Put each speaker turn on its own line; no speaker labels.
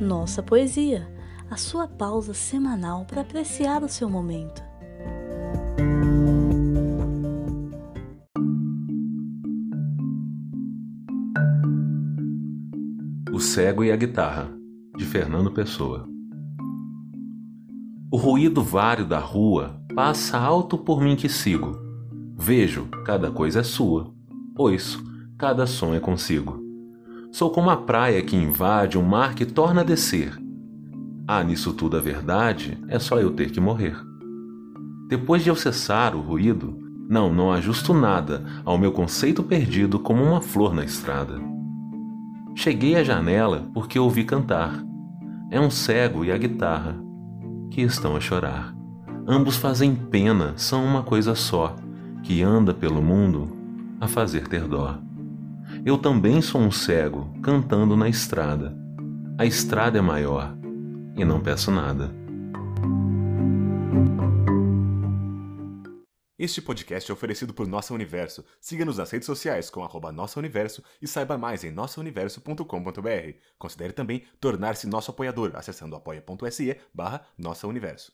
Nossa Poesia, a sua pausa semanal para apreciar o seu momento.
O Cego e a Guitarra, de Fernando Pessoa. O ruído vário da rua passa alto por mim que sigo. Vejo, cada coisa é sua. Ouço, cada som é consigo. Sou como a praia que invade um mar que torna a descer. Ah, nisso tudo a verdade é só eu ter que morrer. Depois de eu cessar o ruído, não, não ajusto nada ao meu conceito perdido como uma flor na estrada. Cheguei à janela porque ouvi cantar. É um cego e a guitarra que estão a chorar. Ambos fazem pena, são uma coisa só, que anda pelo mundo a fazer ter dó. Eu também sou um cego cantando na estrada. A estrada é maior e não peço nada.
Este podcast é oferecido por Nossa Universo. Siga-nos nas redes sociais com arroba Nossa Universo e saiba mais em nossauniverso.com.br. Considere também tornar-se nosso apoiador acessando apoia.se barra Nossa Universo.